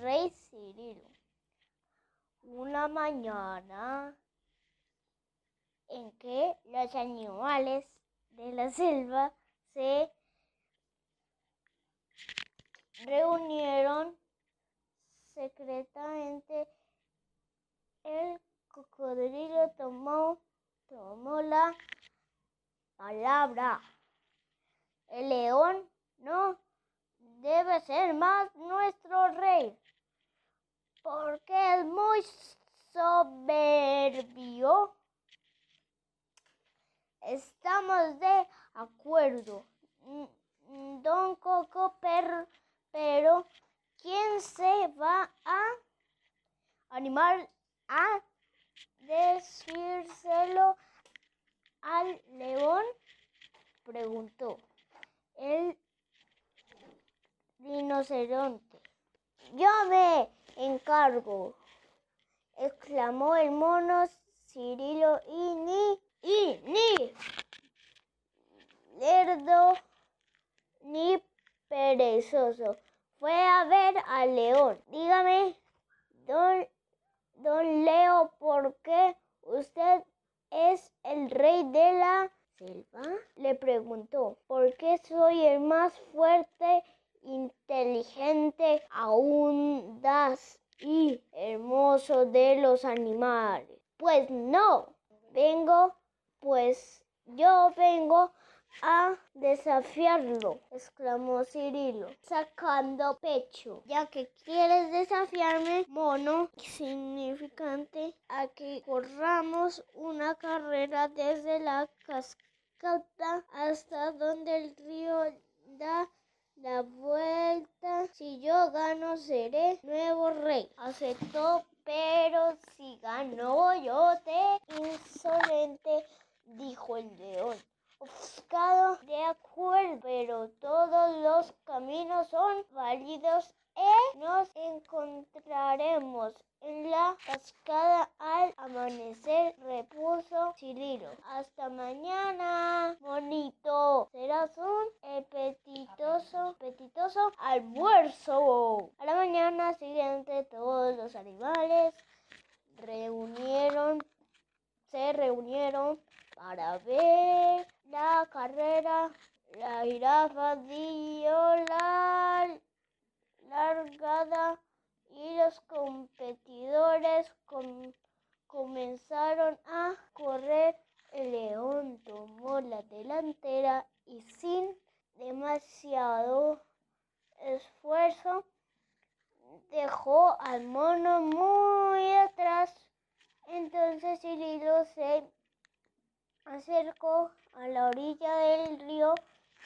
rey Cirilo. Una mañana en que los animales de la selva se reunieron secretamente, el cocodrilo tomó, tomó la palabra. El león no debe ser más nuestro rey, porque es muy soberbio. Estamos de acuerdo, don Coco, pero, pero ¿quién se va a animar a decírselo al león? Preguntó el rinoceronte. Yo me encargo, exclamó el mono Cirilo y ni, y ni, lerdo, ni perezoso. Fue a ver al león. Dígame, don, don Leo, ¿por qué usted es el rey de la selva? Le preguntó. ¿Por qué soy el más fuerte inteligente, audaz y hermoso de los animales. Pues no, vengo, pues yo vengo a desafiarlo, exclamó Cirilo, sacando pecho. Ya que quieres desafiarme, mono, significante, a que corramos una carrera desde la cascada hasta donde el río da la vuelta. Si yo gano, seré nuevo rey. Aceptó, pero si ganó yo te insolente, dijo el león. De acuerdo, pero todos los caminos son válidos y nos encontraremos en la cascada al amanecer, repuso Cirilo. Hasta mañana, bonito. Serás un apetitoso, apetitoso almuerzo. A la mañana siguiente, todos los animales reunieron, se reunieron para ver. La jirafa dio la largada y los competidores comenzaron a correr. El león tomó la delantera y sin demasiado esfuerzo dejó al mono muy atrás. Entonces Cirilo se acercó a la orilla del río,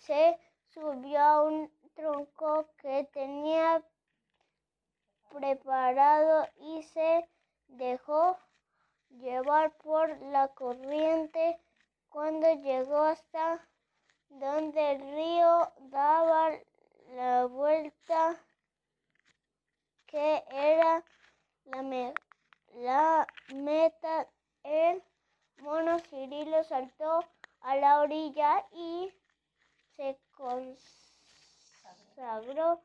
se subió a un tronco que tenía preparado y se dejó llevar por la corriente. Cuando llegó hasta donde el río daba la vuelta que era la, la meta el mono Cirilo saltó a la orilla y se consagró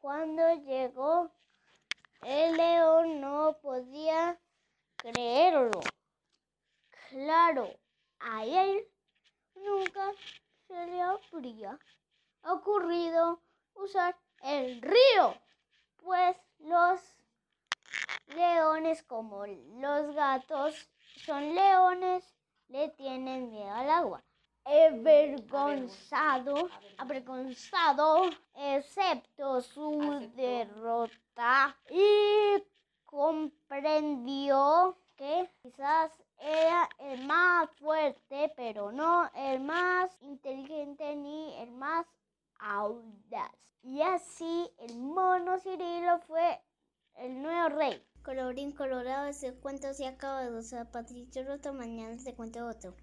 cuando llegó, el león no podía creerlo. Claro, a él nunca se le habría ocurrido usar el río, pues los leones como los gatos son leones, le tienen miedo al agua avergonzado, avergonzado, excepto su derrota, y comprendió que quizás era el más fuerte, pero no el más inteligente ni el más audaz. Y así el mono Cirilo fue el nuevo rey. Colorín colorado, ese cuento se acaba. O sea, Patricio Roto, mañana se cuenta otro.